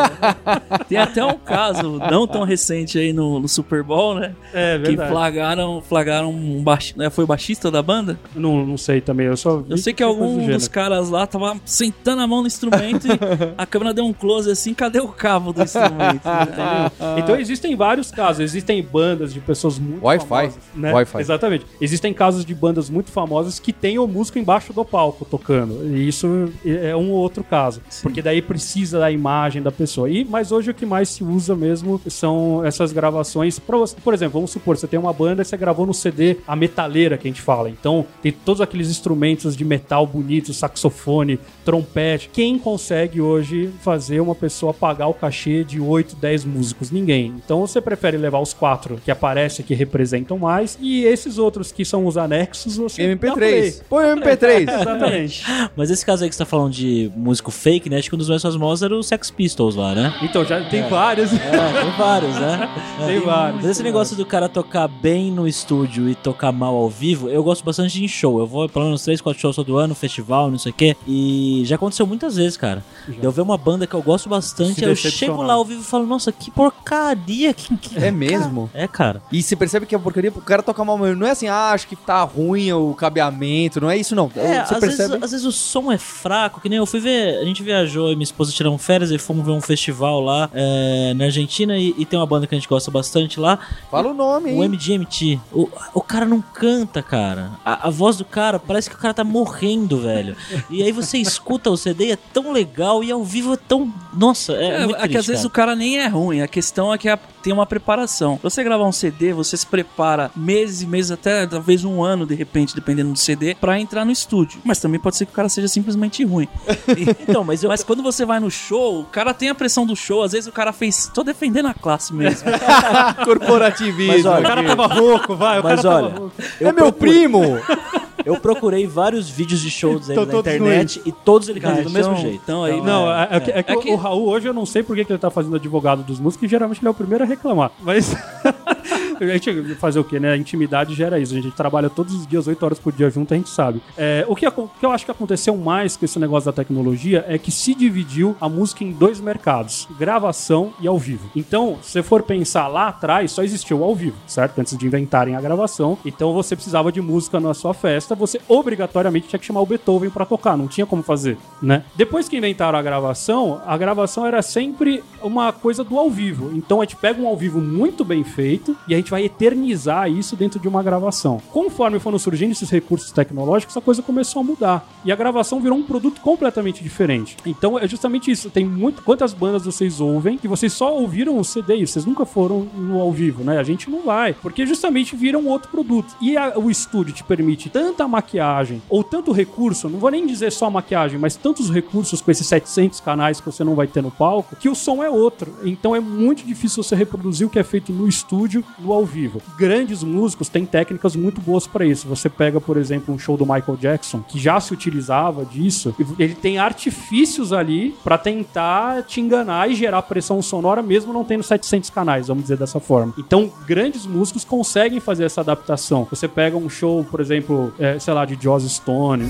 Speaker 3: Tem até um caso não tão recente aí no, no Super Bowl, né?
Speaker 2: é
Speaker 3: Que
Speaker 2: verdade.
Speaker 3: flagraram, flagraram um baixi, né, foi o baixista da banda?
Speaker 2: Não, não sei também, eu só. vi
Speaker 3: Eu sei que
Speaker 2: do
Speaker 3: algum dos caras lá tava sentando a mão no instrumento e a câmera deu um close assim, cadê o cabo do instrumento? né?
Speaker 2: Então existem vários casos, existem bandas de pessoas muito
Speaker 1: Wi-Fi.
Speaker 2: famosas. Né?
Speaker 1: Wi-Fi.
Speaker 2: Exatamente. Existem casos de bandas muito famosas que tem o músico embaixo do palco tocando. E isso é um ou outro caso. Porque daí precisa da imagem da pessoa. E, mas hoje o que mais se usa mesmo são essas gravações. Você- por exemplo, vamos supor, você tem uma banda e você gravou no CD a metaleira que a gente fala. Então tem todos aqueles instrumentos de metal bonitos, saxofone. Trompete. Quem consegue hoje fazer uma pessoa pagar o cachê de 8, 10 músicos? Ninguém. Então você prefere levar os quatro que aparecem, que representam mais, e esses outros que são os anexos, você dá play.
Speaker 1: MP3. Põe o MP3.
Speaker 2: Exatamente.
Speaker 4: Mas esse caso aí que você tá falando de músico fake, né? Acho que um dos mais famosos era o Sex Pistols lá, né?
Speaker 2: Então já tem vários.
Speaker 4: É, tem vários, né?
Speaker 2: Tem vários.
Speaker 4: Mas esse negócio do cara tocar bem no estúdio e tocar mal ao vivo, eu gosto bastante de show. Eu vou pelo menos 3, 4 shows todo ano, festival, não sei o quê. E já aconteceu muitas vezes, cara. De Eu ver uma banda que eu gosto bastante, eu chego lá ao vivo e falo, nossa, que porcaria. Que, que...
Speaker 1: É mesmo?
Speaker 4: É, cara.
Speaker 1: E você percebe que a porcaria, o cara toca mal, não é assim, ah, acho que tá ruim o cabeamento, não é isso não.
Speaker 4: É,
Speaker 1: você
Speaker 4: às
Speaker 1: percebe?
Speaker 4: vezes, às vezes o som é fraco, que nem eu fui ver, a gente viajou e minha esposa tirou férias e fomos ver um festival lá é, na Argentina e, e tem uma banda que a gente gosta bastante lá,
Speaker 1: Fala o nome,
Speaker 4: o
Speaker 1: hein?
Speaker 4: MGMT. O, o cara não canta, cara. A, a voz do cara parece que o cara tá morrendo, velho. E aí você escuta o CD é tão legal e ao vivo é tão. Nossa, é,
Speaker 3: É,
Speaker 4: muito
Speaker 3: é que às vezes
Speaker 4: cara.
Speaker 3: o cara nem é ruim, a questão é que a- tem uma preparação. Você gravar um CD, você se prepara meses e meses, até talvez um ano, de repente, dependendo do CD, pra entrar no estúdio. Mas também pode ser que o cara seja simplesmente ruim.
Speaker 4: Então, mas eu.
Speaker 3: Mas quando você vai no show, o cara tem a pressão do show, às vezes o cara fez. Tô defendendo a classe mesmo.
Speaker 1: Corporativismo.
Speaker 4: Mas olha,
Speaker 2: O cara tava rouco, vai. O
Speaker 4: Mas
Speaker 2: cara
Speaker 4: olha,
Speaker 2: tava rouco.
Speaker 1: é meu primo!
Speaker 4: Eu procurei vários vídeos de shows dele
Speaker 2: Estão
Speaker 4: na
Speaker 2: todos
Speaker 4: internet e todos ele canta do mesmo
Speaker 3: então-
Speaker 4: jeito.
Speaker 3: então aí-
Speaker 2: Não, é, é que, é que
Speaker 3: É
Speaker 2: o-
Speaker 3: que-
Speaker 2: o Raul hoje eu não sei por que que ele tá fazendo advogado dos músicos, e geralmente ele é o primeiro a reclamar. Mas a gente fazer o quê, né? A intimidade gera isso. A gente trabalha todos os dias, 8 horas por dia junto, a gente sabe. É, o, que, o que eu acho que aconteceu mais com esse negócio da tecnologia é que se dividiu a música em dois mercados: gravação e ao vivo. Então, se você for pensar lá atrás, só existia o ao vivo, certo? Antes de inventarem a gravação. Então você precisava de música na sua festa, você obrigatoriamente tinha que chamar o Beethoven pra tocar, não tinha como fazer, né? Depois que inventaram a gravação, a gravação era sempre uma coisa do ao vivo. Então a gente pega um ao vivo muito bem feito e a gente vai eternizar isso dentro de uma gravação. Conforme foram surgindo esses recursos tecnológicos, a coisa começou a mudar. E a gravação virou um produto completamente diferente. Então é justamente isso. Tem muito. Quantas bandas vocês ouvem que vocês só ouviram o CD vocês nunca foram no ao vivo, né? A gente não vai. Porque justamente vira um outro produto. E a- o estúdio te permite tanta maquiagem ou tanto recurso, não vou nem dizer só maquiagem, mas tantos recursos com esses 700 canais que você não vai ter no palco, que o som é outro. Então é muito difícil você reproduzir o que é feito no estúdio, no ao vivo. Grandes músicos têm técnicas muito boas para isso. Você pega, por exemplo, um show do Michael Jackson, que já se utilizava disso, ele tem artifícios ali para tentar te enganar e gerar pressão sonora, mesmo não tendo 700 canais, vamos dizer dessa forma. Então, grandes músicos conseguem fazer essa adaptação. Você pega um show, por exemplo, é, sei lá, de Joss Stone,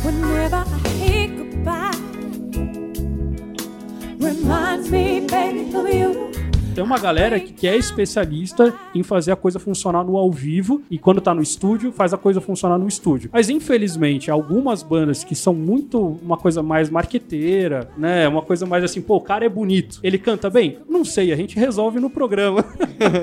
Speaker 5: reminds me, baby, of you.
Speaker 2: Tem uma galera que, que é especialista em fazer a coisa funcionar no ao vivo e quando tá no estúdio, faz a coisa funcionar no estúdio. Mas infelizmente, algumas bandas que são muito uma coisa mais marqueteira, né? Uma coisa mais assim, pô, o cara é bonito. Ele canta bem? Não sei, a gente resolve no programa.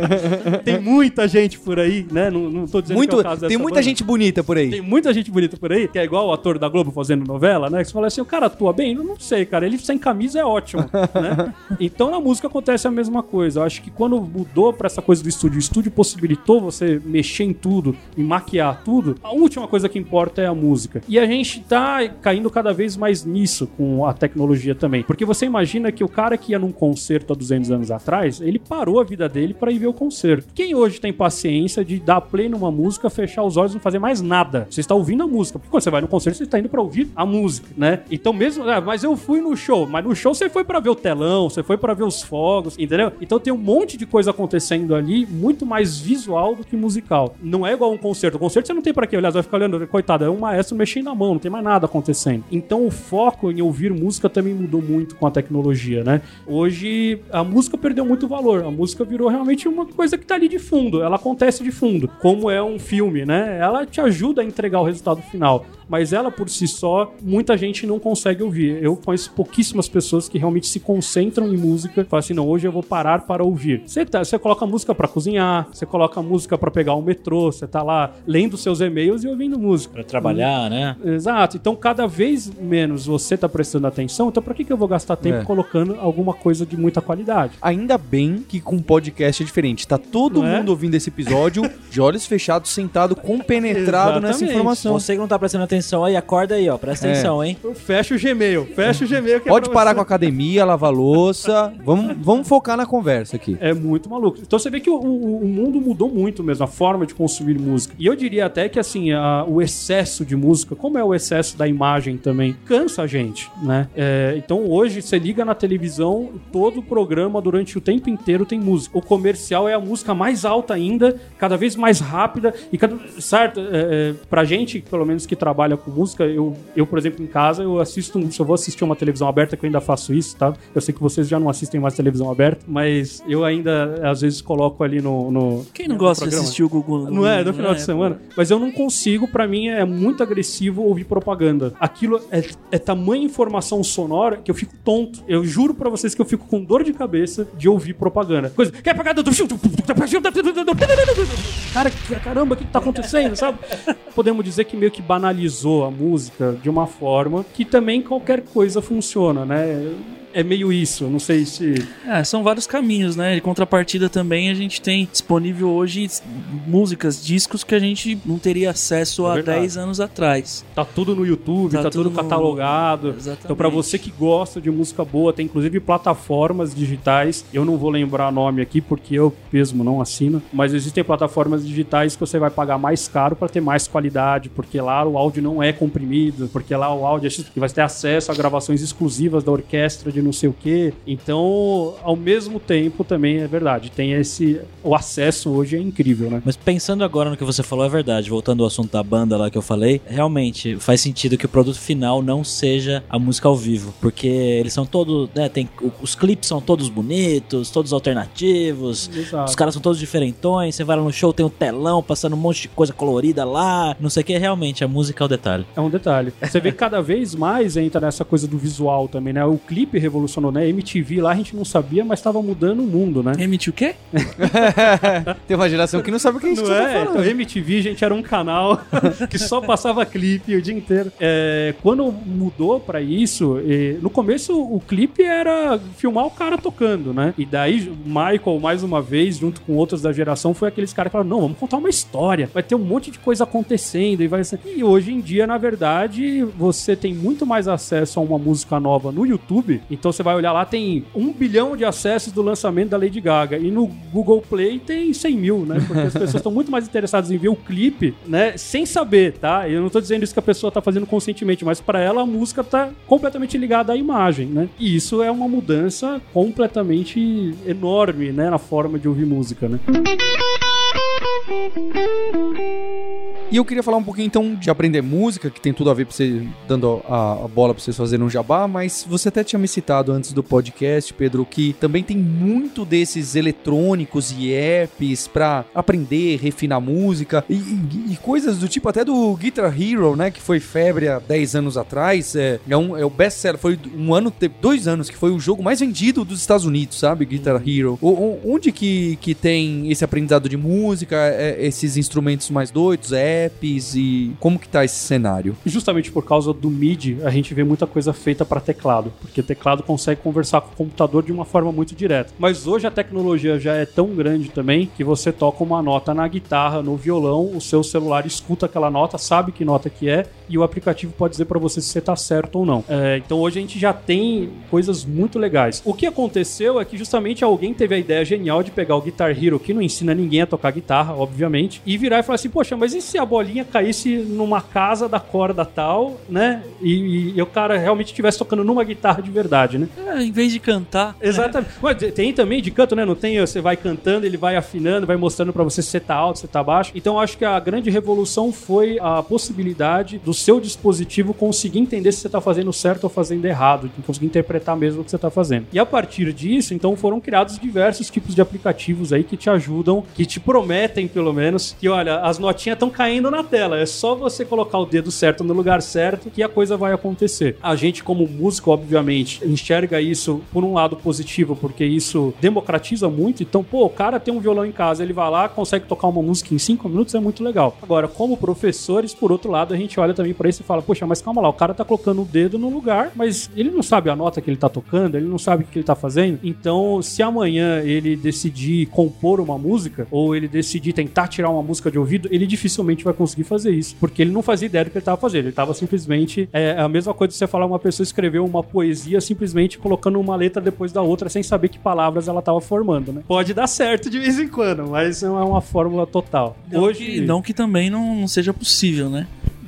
Speaker 2: tem muita gente por aí, né? Não, não tô dizendo
Speaker 1: Muito,
Speaker 2: que é o caso
Speaker 1: tem muita
Speaker 2: banda.
Speaker 1: gente bonita por aí.
Speaker 2: Tem muita gente bonita por aí, que é igual o ator da Globo fazendo novela, né? Que você fala assim, o cara atua bem? Eu não sei, cara. Ele sem camisa é ótimo, né? Então na música acontece a mesma coisa. Eu acho que quando mudou pra essa coisa do estúdio, o estúdio possibilitou você mexer em tudo e maquiar tudo, a última coisa que importa é a música. E a gente tá caindo cada vez mais nisso com a tecnologia também. Porque você imagina que o cara que ia num concerto há 200 anos atrás, ele parou a vida dele pra ir ver o concerto. Quem hoje tem paciência de dar play numa música, fechar os olhos e não fazer mais nada? Você está ouvindo a música. Porque quando você vai no concerto, você está indo pra ouvir a música, né? Então mesmo, ah, mas eu fui no show, mas no show você foi pra ver o telão, você foi pra ver os fogos, entendeu? Então tem um monte de coisa acontecendo ali, muito mais visual do que musical. Não é igual um concerto. O concerto você não tem pra quê você vai ficar olhando, coitado, é um maestro mexendo na mão, não tem mais nada acontecendo. Então o foco em ouvir música também mudou muito com a tecnologia, né? Hoje a música perdeu muito valor. A música virou realmente uma coisa que tá ali de fundo, ela acontece de fundo, como é um filme, né? Ela te ajuda a entregar o resultado final mas ela por si só, muita gente não consegue ouvir. Eu conheço pouquíssimas pessoas que realmente se concentram em música, falam assim, não, hoje eu vou parar para ouvir. Você, tá, você coloca música para cozinhar, você coloca música para pegar o metrô, você tá lá lendo seus e-mails e ouvindo música.
Speaker 4: Pra trabalhar, né?
Speaker 2: Exato. Então, cada vez menos você tá prestando atenção, então pra que, que eu vou gastar tempo
Speaker 1: É.
Speaker 2: colocando alguma coisa de muita qualidade?
Speaker 1: Ainda bem que com podcast é diferente. Tá todo
Speaker 2: Não é?
Speaker 1: mundo ouvindo esse episódio de olhos fechados, sentado, compenetrado nessa informação.
Speaker 4: Você que não tá prestando atenção atenção aí, acorda aí, ó. Presta
Speaker 1: É.
Speaker 4: atenção, hein?
Speaker 2: Eu fecho o Gmail, fecho o Gmail. que é
Speaker 1: Pode
Speaker 2: pra
Speaker 1: parar
Speaker 2: você.
Speaker 1: com a academia, lavar louça. Vamos, vamos focar na conversa aqui.
Speaker 2: É muito maluco. Então você vê que o, o- o mundo mudou muito mesmo, a forma de consumir música. E eu diria até que, assim, a- o excesso de música, como é o excesso da imagem também, cansa a gente, né? É, então hoje você liga na televisão, todo o programa durante o tempo inteiro tem música. O comercial é a música mais alta ainda, cada vez mais rápida e cada. Certo? É, é, pra gente, pelo menos que trabalha com música, eu, eu, por exemplo, em casa, eu assisto. Se eu vou assistir uma televisão aberta, que eu ainda faço isso, tá? Eu sei que vocês já não assistem mais televisão aberta, mas eu ainda, às vezes, coloco ali no. no
Speaker 3: Quem não
Speaker 2: no
Speaker 3: gosta de
Speaker 2: programa.
Speaker 3: assistir o Google?
Speaker 2: Não é, no final de
Speaker 3: É,
Speaker 2: semana. Mas eu não consigo, pra mim é muito agressivo ouvir propaganda. Aquilo é, é tamanha informação sonora que eu fico tonto. Eu juro pra vocês que eu fico com dor de cabeça de ouvir propaganda. Coisa. Quer pagar do Cara, caramba, o que que tá acontecendo, sabe? Podemos dizer que meio que banalizou a música de uma forma que também qualquer coisa funciona, né? É meio isso, não sei se.
Speaker 3: É, são vários caminhos, né? Em contrapartida também a gente tem disponível hoje músicas, discos que a gente não teria acesso
Speaker 2: É
Speaker 3: há
Speaker 2: verdade.
Speaker 3: 10 anos atrás.
Speaker 2: Tá tudo no YouTube, tá,
Speaker 3: Tá
Speaker 2: tudo
Speaker 3: tudo no-
Speaker 2: catalogado.
Speaker 3: Exatamente.
Speaker 2: Então, pra você que gosta de música boa, tem inclusive plataformas digitais. Eu não vou lembrar nome aqui porque eu mesmo não assino, mas existem plataformas digitais que você vai pagar mais caro pra ter mais qualidade, porque lá o áudio não é comprimido, porque lá o áudio é vai ter acesso a gravações exclusivas da orquestra de não sei o quê. Então, ao mesmo tempo, também é verdade, tem esse o acesso hoje é incrível, né?
Speaker 4: Mas pensando agora no que você falou, é verdade. Voltando ao assunto da banda lá que eu falei, realmente faz sentido que o produto final não seja a música ao vivo. Porque eles são todos. Né, tem, os clipes são todos bonitos, todos alternativos.
Speaker 2: Exato.
Speaker 4: Os caras são todos diferentões. Você vai lá no show, tem um telão passando um monte de coisa colorida lá. Não sei o que. Realmente, a música é o detalhe.
Speaker 2: É um detalhe. Você vê que cada vez mais entra nessa coisa do visual também, né? O clipe revolucionou, né? MTV lá a gente não sabia, mas tava mudando o mundo, né?
Speaker 3: Emitiu o quê?
Speaker 1: Tem uma geração que não sabe o que a gente
Speaker 2: Não
Speaker 1: tá
Speaker 2: é?
Speaker 1: falando.
Speaker 2: Então, MTV, gente, era um canal que só passava clipe o dia inteiro. É, quando mudou pra isso, no começo o clipe era filmar o cara tocando, né? E daí, Michael, mais uma vez, junto com outros da geração, foi aqueles caras que falaram: não, vamos contar uma história, vai ter um monte de coisa acontecendo. E, vai ser... e hoje em dia, na verdade, você tem muito mais acesso a uma música nova no YouTube. Então você vai olhar lá, tem um bilhão de acessos do lançamento da Lady Gaga. E no Google Play tem 100 mil, né? Porque as pessoas estão muito mais interessadas em ver o clipe, né? Sem saber, tá? Eu não tô dizendo isso que a pessoa tá fazendo conscientemente, mas para ela a música tá completamente ligada à imagem, né? E isso é uma mudança completamente enorme, né? Na forma de ouvir música, né?
Speaker 1: E eu queria falar um pouquinho então de aprender música, que tem tudo a ver pra você, dando a, a bola pra vocês fazerem um jabá, mas você até tinha me citado antes do podcast, Pedro, que também tem muito desses eletrônicos e apps pra aprender, refinar música e, e- e coisas do tipo até do Guitar Hero, né, que foi febre há 10 anos atrás, é, é, um, é o best-seller, foi um ano, dois anos, que foi o jogo mais vendido dos Estados Unidos, sabe, Guitar Hero. O- o- onde que, que tem esse aprendizado de música, é, esses instrumentos mais doidos, apps e como que tá esse cenário?
Speaker 2: Justamente por causa do MIDI, a gente vê muita coisa feita para teclado, porque teclado consegue conversar com o computador de uma forma muito direta. Mas hoje a tecnologia já é tão grande também que você toca uma nota na guitarra, no violão, o seu celular escuta aquela nota, sabe que nota que é e o aplicativo pode dizer para você se você tá certo ou não. É, então hoje a gente já tem coisas muito legais. O que aconteceu é que justamente alguém teve a ideia genial de pegar o Guitar Hero, que não ensina ninguém a tocar guitarra, obviamente, e virar e falar assim: Poxa, mas e se a bolinha caísse numa casa da corda tal, né? E, e o cara realmente estivesse tocando numa guitarra de verdade, né?
Speaker 3: É, em vez de cantar.
Speaker 2: Exatamente. Mas tem também de canto, né? Não tem, você vai cantando, ele vai afinando, vai mostrando pra você se você tá alto, se você tá baixo. Então eu acho que a grande revolução foi a possibilidade do seu dispositivo conseguir entender se você tá fazendo certo ou fazendo errado, conseguir interpretar mesmo o que você tá fazendo. E a partir disso, então foram criados diversos tipos de aplicativos aí que te ajudam, que te prometem pelo menos que olha, as notinhas estão caindo na tela, é só você colocar o dedo certo no lugar certo que a coisa vai acontecer. A gente como músico, obviamente, enxerga isso por um lado positivo, porque isso democratiza muito. Então, pô, o cara tem um violão em casa, ele vai lá, consegue tocar uma música em cinco minutos, é muito legal. Agora, como professores, por outro lado, a gente olha também pra isso e fala, poxa, mas calma lá, o cara tá colocando o dedo no lugar, mas ele não sabe a nota que ele tá tocando, ele não sabe o que ele tá fazendo. Então, se amanhã ele decidir compor uma música, ou ele decidir tentar tirar uma música de ouvido, ele dificilmente vai conseguir fazer isso. Porque ele não fazia ideia do que ele estava fazendo. Ele estava simplesmente. É a mesma coisa de você falar uma pessoa escreveu uma poesia simplesmente colocando uma letra depois da outra sem saber que palavras ela estava formando, né? Pode dar certo de vez em quando, mas não é uma fórmula total.
Speaker 3: Não
Speaker 2: Hoje.
Speaker 3: que, não que também não, não seja possível, né?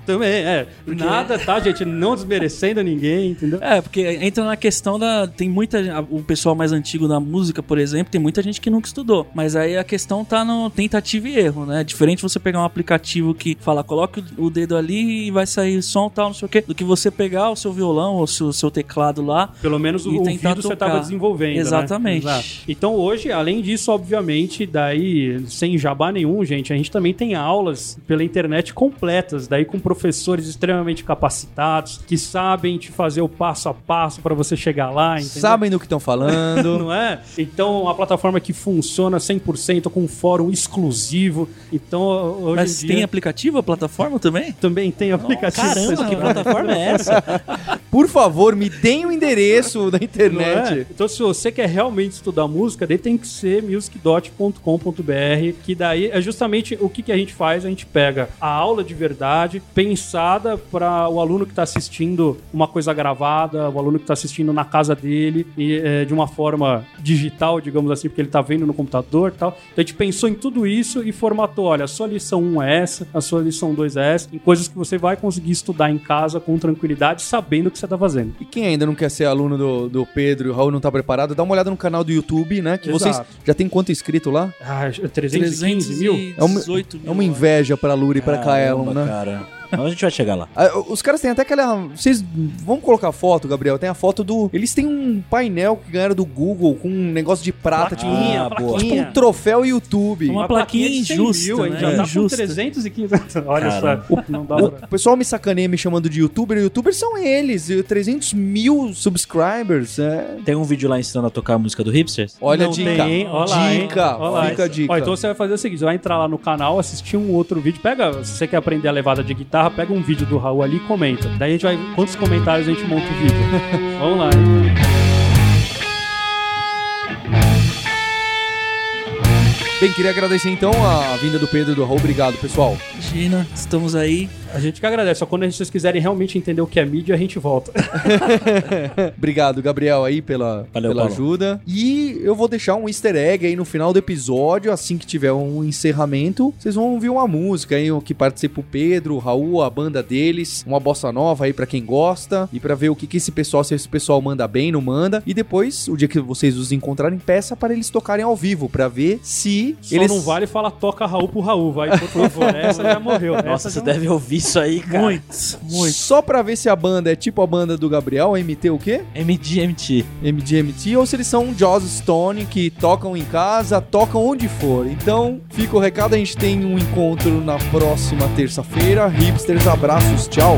Speaker 2: Também, é. Nada, tá, gente? Não desmerecendo ninguém, entendeu?
Speaker 3: É, porque entra na questão da. Tem muita. O pessoal mais antigo da música, por exemplo, tem muita gente que nunca estudou. Mas aí a questão tá no tentativa e erro, né? Diferente você pegar um aplicativo que fala, coloque o dedo ali e vai sair som tal, não sei o quê, do que você pegar o seu violão ou o seu, seu teclado lá.
Speaker 2: Pelo menos o ouvido você estava desenvolvendo. né?
Speaker 3: Exatamente.
Speaker 2: Exato. Então hoje, além disso, obviamente, daí, sem jabá nenhum, gente, a gente também tem aulas pela internet completas, daí com professores extremamente capacitados, que sabem te fazer o passo a passo para você chegar lá, entendeu?
Speaker 1: Sabem do que estão falando.
Speaker 2: Não é? Então, uma plataforma que funciona 100% com um fórum exclusivo. Então, hoje
Speaker 3: Mas
Speaker 2: em dia
Speaker 3: tem aplicativo a plataforma também?
Speaker 2: também tem aplicativo.
Speaker 4: Caramba, que plataforma é essa?
Speaker 1: Por favor, me deem o endereço da
Speaker 2: é?
Speaker 1: internet.
Speaker 2: Então, se você quer realmente estudar música, daí tem que ser music.com.br, que daí é justamente o que, que a gente faz. A gente pega a aula de verdade, pensada para o aluno que está assistindo uma coisa gravada, o aluno que está assistindo na casa dele, e é, de uma forma digital, digamos assim, porque ele está vendo no computador e tal. Então, a gente pensou em tudo isso e formatou: olha, a sua lição 1 é essa, a sua lição 2 é essa, em coisas que você vai conseguir estudar em casa com tranquilidade, sabendo o que você está fazendo.
Speaker 1: E quem ainda não quer ser aluno do, do Pedro e o Raul não tá preparado, dá uma olhada no canal do YouTube, né? Que vocês
Speaker 2: Exato.
Speaker 1: já tem quanto inscrito lá?
Speaker 2: Ah, 315 mil?
Speaker 1: É uma,
Speaker 3: 318 mil.
Speaker 1: é uma inveja pra Lura e pra Kaelon,
Speaker 4: Caramba,
Speaker 1: né?
Speaker 4: cara. Mas a gente vai chegar lá.
Speaker 1: Ah, Os caras têm até aquela. Vocês. Vamos colocar a foto, Gabriel? Tem a foto do. Eles têm um painel que ganharam do Google com um negócio de prata, tipo,
Speaker 2: Plaquinha,
Speaker 4: Ah, boa.
Speaker 1: tipo
Speaker 2: plaquinha.
Speaker 1: um troféu YouTube.
Speaker 3: Uma plaquinha
Speaker 2: de 100
Speaker 3: injusta,
Speaker 2: mil, a
Speaker 3: né?
Speaker 2: já tá
Speaker 3: Injusta.
Speaker 2: com 315. Olha
Speaker 4: Caramba.
Speaker 2: só, não dá
Speaker 1: O
Speaker 2: pra...
Speaker 1: pessoal me sacaneia me chamando de youtuber. Youtubers são eles. e 300 mil subscribers. É.
Speaker 4: Tem um vídeo lá ensinando a tocar a música do Hipsters?
Speaker 1: Olha a
Speaker 2: Não
Speaker 1: dica.
Speaker 2: tem, hein? Olha lá, hein?
Speaker 1: dica.
Speaker 2: Olha lá,
Speaker 1: Fica a dica.
Speaker 2: Ó, então você vai fazer o seguinte: você vai entrar lá no canal, assistir um outro vídeo. Pega, se você quer aprender a levada de guitarra, pega um vídeo do Raul ali e comenta. Daí a gente vai. Quantos comentários a gente monta o vídeo? Vamos lá, hein?
Speaker 1: Bem, queria agradecer então a vinda do Pedro e do Raul. Obrigado, pessoal.
Speaker 3: Imagina, estamos aí.
Speaker 2: A gente que agradece. Só quando vocês quiserem realmente entender o que é mídia, a gente volta.
Speaker 1: Obrigado, Gabriel, aí pela,
Speaker 4: Valeu,
Speaker 1: pela
Speaker 4: Paulo.
Speaker 1: ajuda. E eu vou deixar um easter egg aí no final do episódio. Assim que tiver um encerramento, vocês vão ouvir uma música aí o que participa o Pedro, o Raul, a banda deles. Uma bossa nova aí pra quem gosta. E pra ver o que, que esse pessoal, se esse pessoal manda bem, não manda. E depois, o dia que vocês os encontrarem, peça para eles tocarem ao vivo. Pra ver se
Speaker 2: Só
Speaker 1: eles.
Speaker 2: não vale falar toca Raul pro Raul, vai. Por favor, essa já morreu.
Speaker 4: Nossa,
Speaker 2: essa
Speaker 4: você
Speaker 2: já
Speaker 4: deve ouvir isso aí, cara.
Speaker 3: Muito, muito.
Speaker 1: Só pra ver se a banda é tipo a banda do Gabriel, MT o quê?
Speaker 4: MGMT.
Speaker 1: MGMT ou se eles são Joss Stone que tocam em casa, tocam onde for. Então, fica o recado, a gente tem um encontro na próxima terça-feira. Hipsters, abraços, tchau.